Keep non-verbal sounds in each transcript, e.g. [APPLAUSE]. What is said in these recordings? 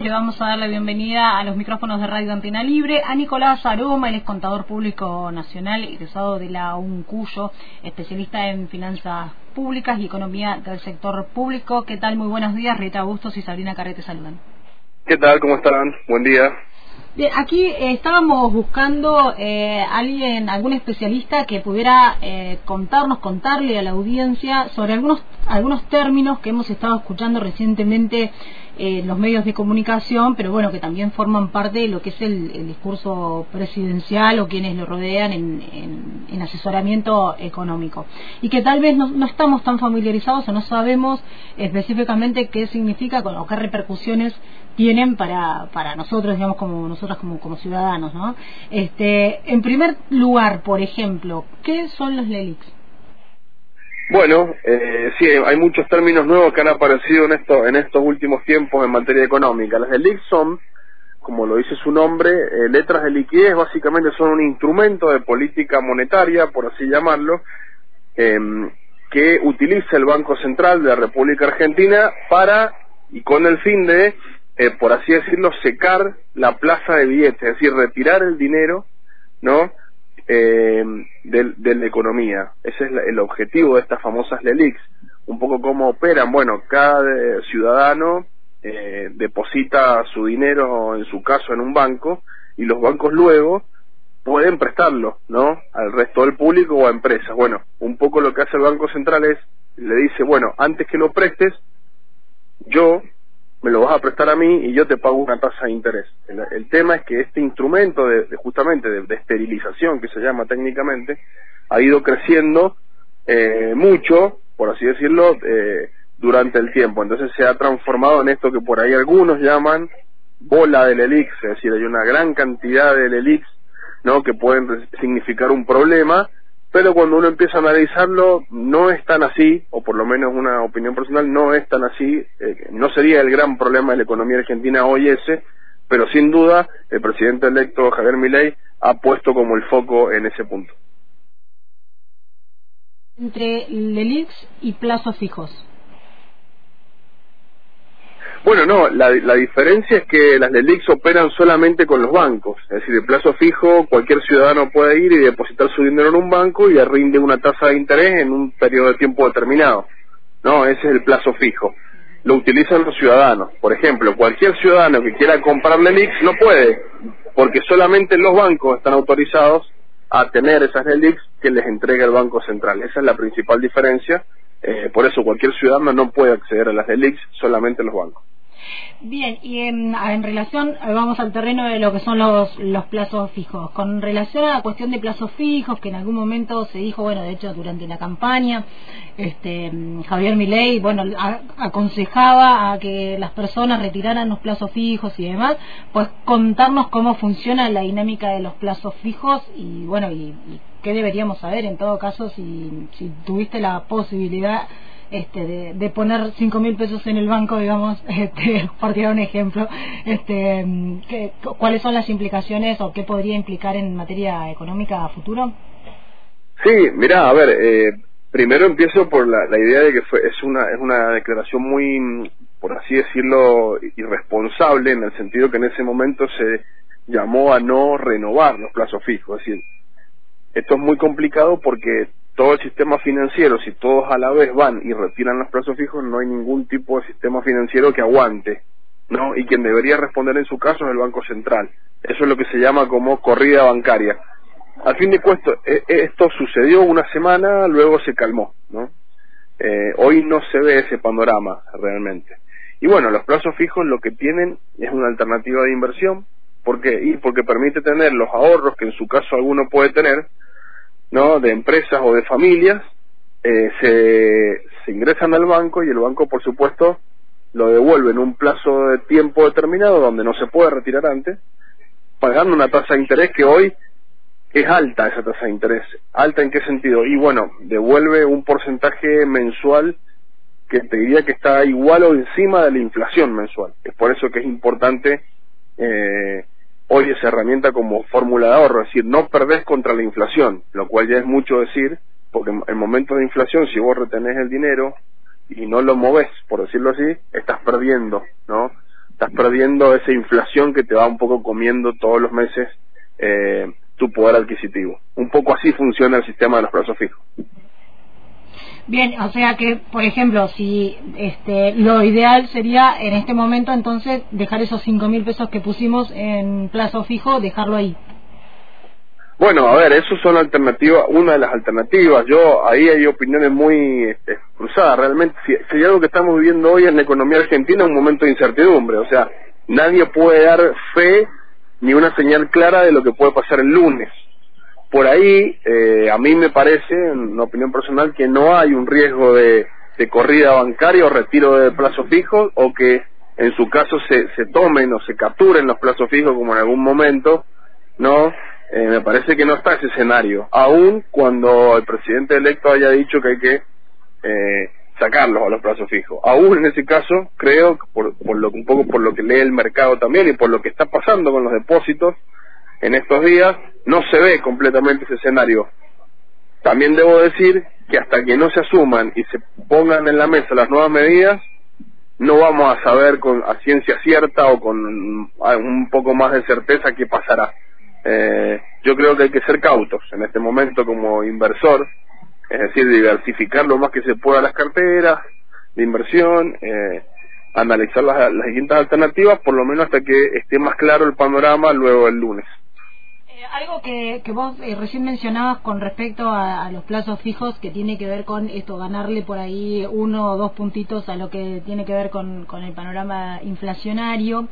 Le vamos a dar la bienvenida a los micrófonos de Radio Antena Libre a Nicolás Aroma, él es contador público nacional, egresado de la UNCUYO, especialista en finanzas públicas y economía del sector público. ¿Qué tal? Muy buenos días. Rita Bustos y Sabrina Carrete saludan. ¿Qué tal? ¿Cómo están? Buen día. Bien, aquí eh, estábamos buscando eh, alguien, algún especialista que pudiera eh, contarnos, contarle a la audiencia sobre algunos algunos términos que hemos estado escuchando recientemente en los medios de comunicación, pero bueno, que también forman parte de lo que es el, discurso presidencial o quienes lo rodean en, asesoramiento económico. Y que tal vez no, no, estamos tan familiarizados o no sabemos específicamente qué significa o qué repercusiones tienen para, para nosotros, digamos, como nosotros como, como ciudadanos, ¿no? Este, en primer lugar, por ejemplo, ¿qué son los LELIX? Bueno, eh, sí, hay muchos términos nuevos que han aparecido en, esto, en estos últimos tiempos en materia económica. Las LELIX son, como lo dice su nombre, eh, letras de liquidez, básicamente son un instrumento de política monetaria, por así llamarlo, em, que utiliza el Banco Central de la República Argentina para y con el fin de eh, por así decirlo, secar la plaza de billetes, es decir, retirar el dinero, ¿no? Eh, de, la economía. Ese es el objetivo de estas famosas LELIX. Un poco cómo operan. Bueno, cada eh, ciudadano eh, deposita su dinero, en su caso, en un banco, y los bancos luego pueden prestarlo, ¿no? Al resto del público o a empresas. Bueno, un poco lo que hace el Banco Central es, le dice, bueno, antes que lo prestes, yo me lo vas a prestar a mí y yo te pago una tasa de interés. El, tema es que este instrumento de, justamente de, esterilización, que se llama técnicamente, ha ido creciendo eh, mucho, por así decirlo, eh, durante el tiempo. Entonces se ha transformado en esto que por ahí algunos llaman bola del elix, es decir, hay una gran cantidad del elix, ¿no? que pueden significar un problema pero cuando uno empieza a analizarlo no es tan así, o por lo menos una opinión personal, no es tan así, eh, no sería el gran problema de la economía argentina hoy ese, pero sin duda el presidente electo Javier Milei ha puesto como el foco en ese punto. Entre LELIX y plazos fijos. Bueno, no, la, diferencia es que las LELIX operan solamente con los bancos, es decir, de plazo fijo cualquier ciudadano puede ir y depositar su dinero en un banco y rinde una tasa de interés en un periodo de tiempo determinado. No, ese es el plazo fijo. Lo utilizan los ciudadanos. Por ejemplo, cualquier ciudadano que quiera comprar LELIX no puede, porque solamente los bancos están autorizados a tener esas LELIX que les entrega el Banco Central. Esa es la principal diferencia. Eh, por eso cualquier ciudadano no puede acceder a las LELIX, solamente los bancos. Bien, y en, relación, eh, vamos al terreno de lo que son los, los plazos fijos. Con relación a la cuestión de plazos fijos, que en algún momento se dijo, bueno, de hecho durante la campaña, este, Javier Milei, bueno, aconsejaba a que las personas retiraran los plazos fijos y demás, pues contarnos cómo funciona la dinámica de los plazos fijos y, bueno, y, qué deberíamos saber en todo caso si, si tuviste la posibilidad este, de, de poner cinco mil pesos en el banco, digamos, [LAUGHS] este, por tirar un ejemplo, este, ¿cuáles son las implicaciones o qué podría implicar en materia económica a futuro? Sí, mira, a ver, eh, primero empiezo por la, la idea de que fue, es una es una declaración muy, por así decirlo, irresponsable en el sentido que en ese momento se llamó a no renovar los plazos fijos, es decir, esto es muy complicado porque todo el sistema financiero, si todos a la vez van y retiran los plazos fijos, no hay ningún tipo de sistema financiero que aguante, ¿no? Y quien debería responder en su caso es el Banco Central. Eso es lo que se llama como corrida bancaria. Al fin de cuentas, e, e, esto sucedió una semana, luego se calmó, ¿no? Eh, hoy no se ve ese panorama realmente. Y bueno, los plazos fijos lo que tienen es una alternativa de inversión. ¿Por qué? Y porque permite tener los ahorros que en su caso alguno puede tener, ¿no? de empresas o de familias eh, se, ingresan al banco y el banco por supuesto lo devuelve en un plazo de tiempo determinado donde no se puede retirar antes pagando una tasa de interés que hoy es alta esa tasa de interés. Alta en qué sentido y bueno devuelve un porcentaje mensual que te diría que está igual o encima de la inflación mensual. Es por eso que es importante eh, hoy esa herramienta como fórmula de ahorro, es decir, no perdés contra la inflación, lo cual ya es mucho decir, porque en momentos de inflación, si vos retenés el dinero y no lo moves, por decirlo así, estás perdiendo, ¿no? estás perdiendo esa inflación que te va un poco comiendo todos los meses eh, tu poder adquisitivo. Un poco así funciona el sistema de los plazos fijos. Bien, o sea que, por ejemplo, si este, lo ideal sería en este momento entonces dejar esos cinco mil pesos que pusimos en plazo fijo, dejarlo ahí. Bueno, a ver, eso son alternativas, una de las alternativas. Yo, ahí hay opiniones muy este, cruzadas. Realmente, si, si, algo que estamos viviendo hoy en la economía argentina, es un momento de incertidumbre. O sea, nadie puede dar fe ni una señal clara de lo que puede pasar el lunes. Por ahí, eh, a mí me parece, en una opinión personal, que no hay un riesgo de, corrida bancaria o retiro de plazos fijos, o que en su caso se, se tomen o se capturen los plazos fijos como en algún momento, ¿no? Eh, me parece que no está ese escenario, aun cuando el presidente electo haya dicho que hay que eh, sacarlos a los plazos fijos. Aún en ese caso, creo, por, por lo, un poco por lo que lee el mercado también y por lo que está pasando con los depósitos en estos días, no se ve completamente ese escenario. También debo decir que hasta que no se asuman y se pongan en la mesa las nuevas medidas, no vamos a saber con a ciencia cierta o con un poco más de certeza qué pasará. Eh, yo creo que hay que ser cautos en este momento como inversor, es decir, diversificar lo más que se pueda las carteras de inversión, eh, analizar las, las distintas alternativas, por lo menos hasta que esté más claro el panorama luego el lunes algo que, que vos eh, recién mencionabas con respecto a, los plazos fijos que tiene que ver con esto, ganarle por ahí uno o dos puntitos a lo que tiene que ver con, con el panorama inflacionario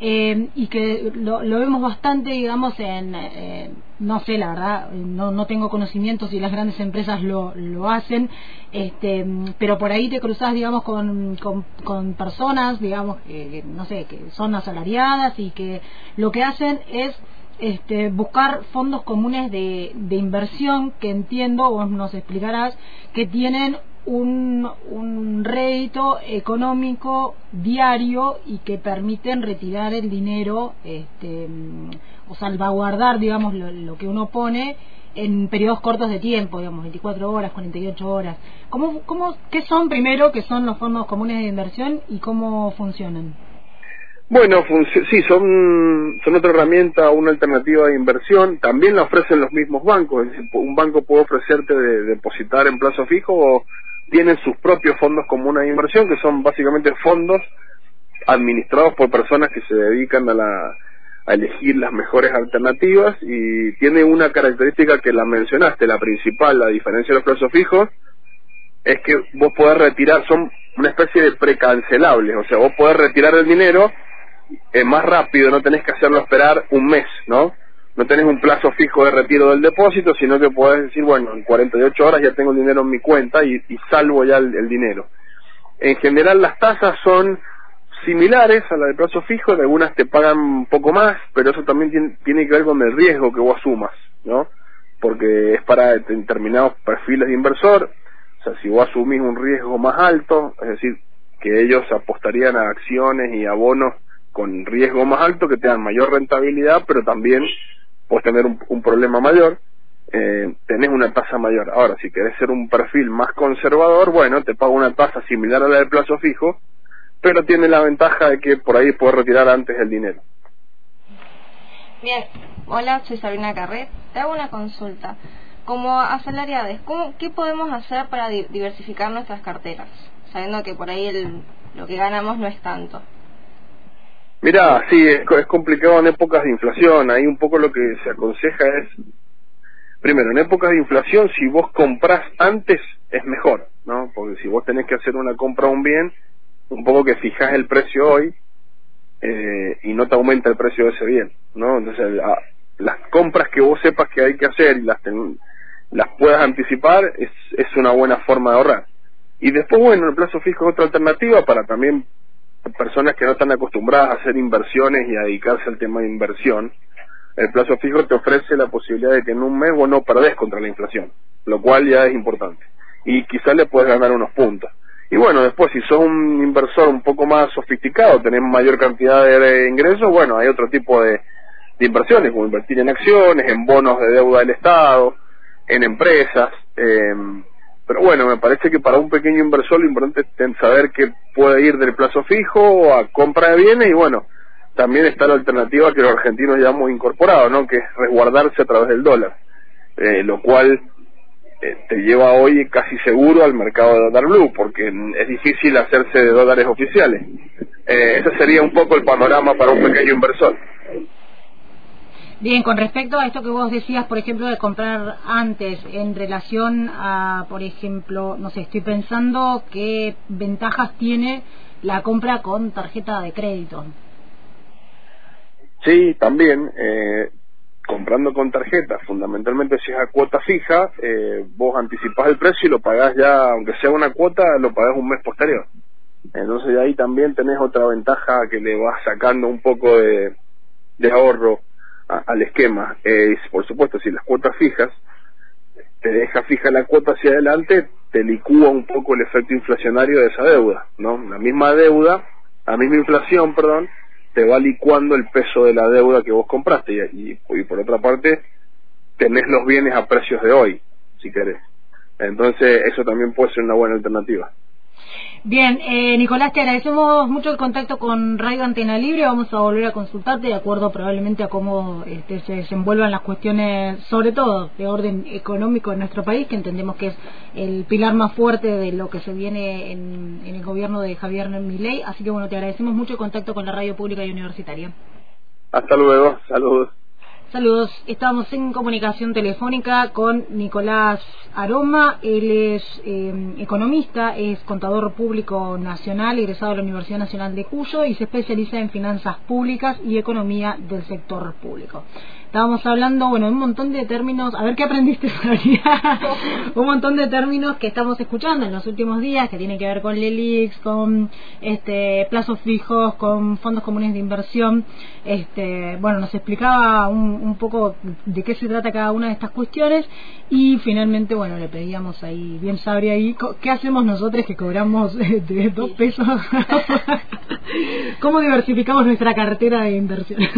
eh, y que lo, lo, vemos bastante, digamos, en, eh, no sé, la verdad, no, no tengo conocimientos si las grandes empresas lo, lo hacen, este, pero por ahí te cruzas, digamos, con, con, con personas, digamos, que, no sé, que son asalariadas y que lo que hacen es este, buscar fondos comunes de, de inversión que entiendo, vos nos explicarás, que tienen un, un rédito económico diario y que permiten retirar el dinero este, o salvaguardar, digamos, lo, lo, que uno pone en periodos cortos de tiempo, digamos, 24 horas, 48 horas. ¿Cómo, cómo, ¿Qué son primero, qué son los fondos comunes de inversión y cómo funcionan? Bueno, sí, son, otra herramienta, una alternativa de inversión. También la ofrecen los mismos bancos. Un banco puede ofrecerte de, depositar en plazo fijo o tienen sus propios fondos comunes de inversión, que son básicamente fondos administrados por personas que se dedican a, la, a elegir las mejores alternativas y tiene una característica que la mencionaste, la principal, la diferencia de los plazos fijos, es que vos podés retirar, son una especie de precancelables, o sea, vos podés retirar el dinero es más rápido, no tenés que hacerlo esperar un mes, ¿no? No tenés un plazo fijo de retiro del depósito, sino que podés decir, bueno, en 48 horas ya tengo el dinero en mi cuenta y, salvo ya el, dinero. En general las tasas son similares a la de plazo fijo, en algunas te pagan un poco más, pero eso también tiene, tiene que ver con el riesgo que vos asumas, ¿no? Porque es para determinados perfiles de inversor, o sea, si vos asumís un riesgo más alto, es decir, que ellos apostarían a acciones y a bonos con riesgo más alto que te dan mayor rentabilidad, pero también puedes tener un, problema mayor, eh, tenés una tasa mayor. Ahora, si querés ser un perfil más conservador, bueno, te pago una tasa similar a la del plazo fijo, pero tiene la ventaja de que por ahí puedes retirar antes el dinero. Bien, hola, soy Sabrina Carret. Te hago una consulta. Como asalariados, ¿cómo, ¿qué podemos hacer para diversificar nuestras carteras? Sabiendo que por ahí el, lo que ganamos no es tanto. Mira, sí, es, complicado en épocas de inflación. Ahí un poco lo que se aconseja es, primero, en épocas de inflación, si vos comprás antes, es mejor, ¿no? Porque si vos tenés que hacer una compra a un bien, un poco que fijas el precio hoy eh, y no te aumenta el precio de ese bien, ¿no? Entonces, las compras que vos sepas que hay que hacer y las, las puedas anticipar es, es una buena forma de ahorrar. Y después, bueno, el plazo fijo es otra alternativa para también personas que no están acostumbradas a hacer inversiones y a dedicarse al tema de inversión, el plazo fijo te ofrece la posibilidad de que en un mes vos no perdés contra la inflación, lo cual ya es importante. Y quizás le puedes ganar unos puntos. Y bueno, después si sos un inversor un poco más sofisticado, tenés mayor cantidad de ingresos, bueno, hay otro tipo de, inversiones, como invertir en acciones, en bonos de deuda del Estado, en empresas, eh, pero bueno, me parece que para un pequeño inversor lo importante es saber que puede ir del plazo fijo a compra de bienes y bueno, también está la alternativa que los argentinos ya hemos incorporado, ¿no? Que es resguardarse a través del dólar, eh, lo cual eh, te lleva hoy casi seguro al mercado de dólar blue, porque es difícil hacerse de dólares oficiales. Eh, ese sería un poco el panorama para un pequeño inversor. Bien, con respecto a esto que vos decías, por ejemplo, de comprar antes en relación a, por ejemplo, no sé, estoy pensando qué ventajas tiene la compra con tarjeta de crédito. Sí, también. Eh, comprando con tarjeta, fundamentalmente si es a cuota fija, eh, vos anticipás el precio y lo pagás ya, aunque sea una cuota, lo pagás un mes posterior. Entonces ahí también tenés otra ventaja que le vas sacando un poco de, de ahorro al esquema. Eh, por supuesto, si las cuotas fijas, te deja fija la cuota hacia adelante, te licúa un poco el efecto inflacionario de esa deuda, ¿no? La misma deuda, la misma inflación, perdón, te va licuando el peso de la deuda que vos compraste y, y, por otra parte tenés los bienes a precios de hoy, si querés. Entonces eso también puede ser una buena alternativa. Bien, eh, Nicolás, te agradecemos mucho el contacto con Radio Antena Libre. Vamos a volver a consultarte de acuerdo probablemente a cómo este, se desenvuelvan las cuestiones, sobre todo de orden económico en nuestro país, que entendemos que es el pilar más fuerte de lo que se viene en, en el gobierno de Javier Milei. Así que bueno, te agradecemos mucho el contacto con la radio pública y universitaria. Hasta luego, saludos. Saludos, estamos en comunicación telefónica con Nicolás Aroma, él es eh, economista, es contador público nacional, egresado de la Universidad Nacional de Cuyo y se especializa en finanzas públicas y economía del sector público estábamos hablando, bueno, un montón de términos, a ver qué aprendiste, [LAUGHS] un montón de términos que estamos escuchando en los últimos días, que tienen que ver con LELIX, con este plazos fijos, con fondos comunes de inversión. Este, bueno, nos explicaba un, un poco de qué se trata cada una de estas cuestiones y finalmente, bueno, le pedíamos ahí, bien sabría ahí, ¿qué hacemos nosotros que cobramos de [LAUGHS] dos pesos? [LAUGHS] ¿Cómo diversificamos nuestra cartera de inversiones?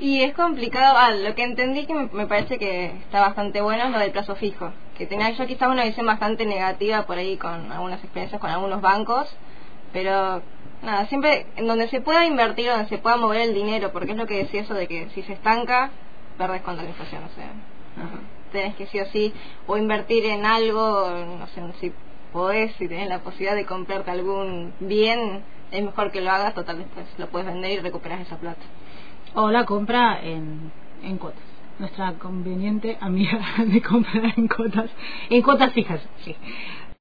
Y es complicado, ah, lo que entendí que me, parece que está bastante bueno es lo del plazo fijo, que tenía yo quizás una visión bastante negativa por ahí con algunas experiencias con algunos bancos, pero nada, siempre en donde se pueda invertir, donde se pueda mover el dinero, porque es lo que decía eso de que si se estanca, perdes contra la inflación, o sea, tenés que sí o sí, o invertir en algo, no sé, si podés, si tenés la posibilidad de comprarte algún bien, es mejor que lo hagas, total después lo puedes vender y recuperas esa plata o la compra en, en cuotas. Nuestra conveniente amiga [LAUGHS] de comprar en cuotas, en cuotas fijas, sí.